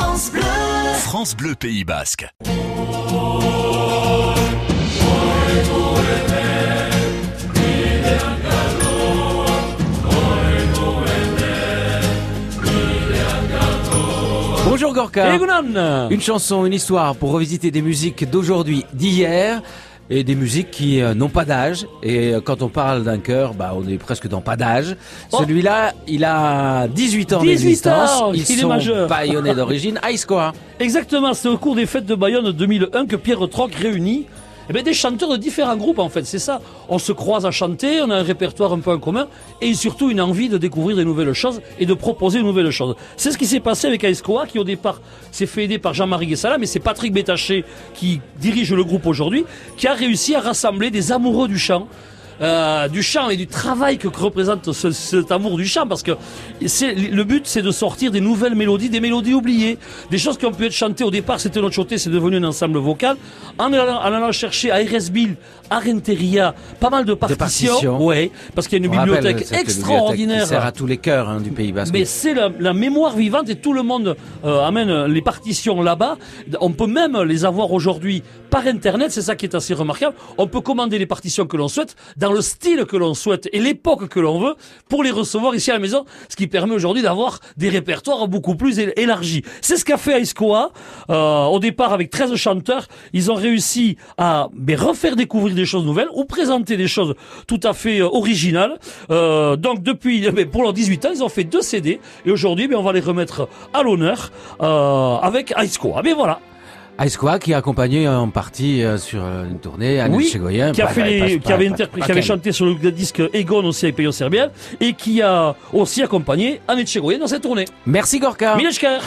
France Bleu. France Bleu Pays Basque. Bonjour Gorka. Une chanson, une histoire pour revisiter des musiques d'aujourd'hui, d'hier et des musiques qui euh, n'ont pas d'âge. Et euh, quand on parle d'un cœur, bah, on est presque dans pas d'âge. Oh. Celui-là, il a 18 ans 18 d'existence. ans, Ils il est sont majeur. bayonnais d'origine. Ice quoi Exactement, c'est au cours des fêtes de Bayonne 2001 que Pierre Troc réunit eh ben, des chanteurs de différents groupes en fait, c'est ça. On se croise à chanter, on a un répertoire un peu en commun et surtout une envie de découvrir des nouvelles choses et de proposer de nouvelles choses. C'est ce qui s'est passé avec Aescoa qui au départ s'est fait aider par Jean-Marie Guessala mais c'est Patrick Bétaché qui dirige le groupe aujourd'hui qui a réussi à rassembler des amoureux du chant euh, du chant et du travail que représente ce- cet amour du chant parce que c'est le but c'est de sortir des nouvelles mélodies, des mélodies oubliées, des choses qui ont pu être chantées au départ c'était notre chanté, c'est devenu un ensemble vocal en allant, en allant chercher à RS Bill, à Renteria, pas mal de partitions, partitions. ouais, parce qu'il y a une On bibliothèque extraordinaire. bibliothèque qui sert à tous les cœurs hein, du Pays Basque. Mais c'est la, la mémoire vivante et tout le monde euh, amène les partitions là-bas. On peut même les avoir aujourd'hui par Internet, c'est ça qui est assez remarquable. On peut commander les partitions que l'on souhaite, dans le style que l'on souhaite et l'époque que l'on veut, pour les recevoir ici à la maison, ce qui permet aujourd'hui d'avoir des répertoires beaucoup plus él- élargis. C'est ce qu'a fait Aiscoa. Euh, au départ, avec 13 chanteurs, ils ont réussi à ben, refaire découvrir des choses nouvelles ou présenter des choses tout à fait euh, originales. Euh, donc depuis, ben, pour leurs 18 ans, ils ont fait deux CD et aujourd'hui, ben, on va les remettre à l'honneur euh, avec Aiscoa. Mais voilà, Ice qui a accompagné en partie euh, sur euh, une tournée Anne oui, Chegoyen. qui a fait les, qui avait qui avait chanté sur le disque Egon aussi avec Payon Serbiel et qui a aussi accompagné Annette Chegoyen dans cette tournée. Merci Gorka. Mileshker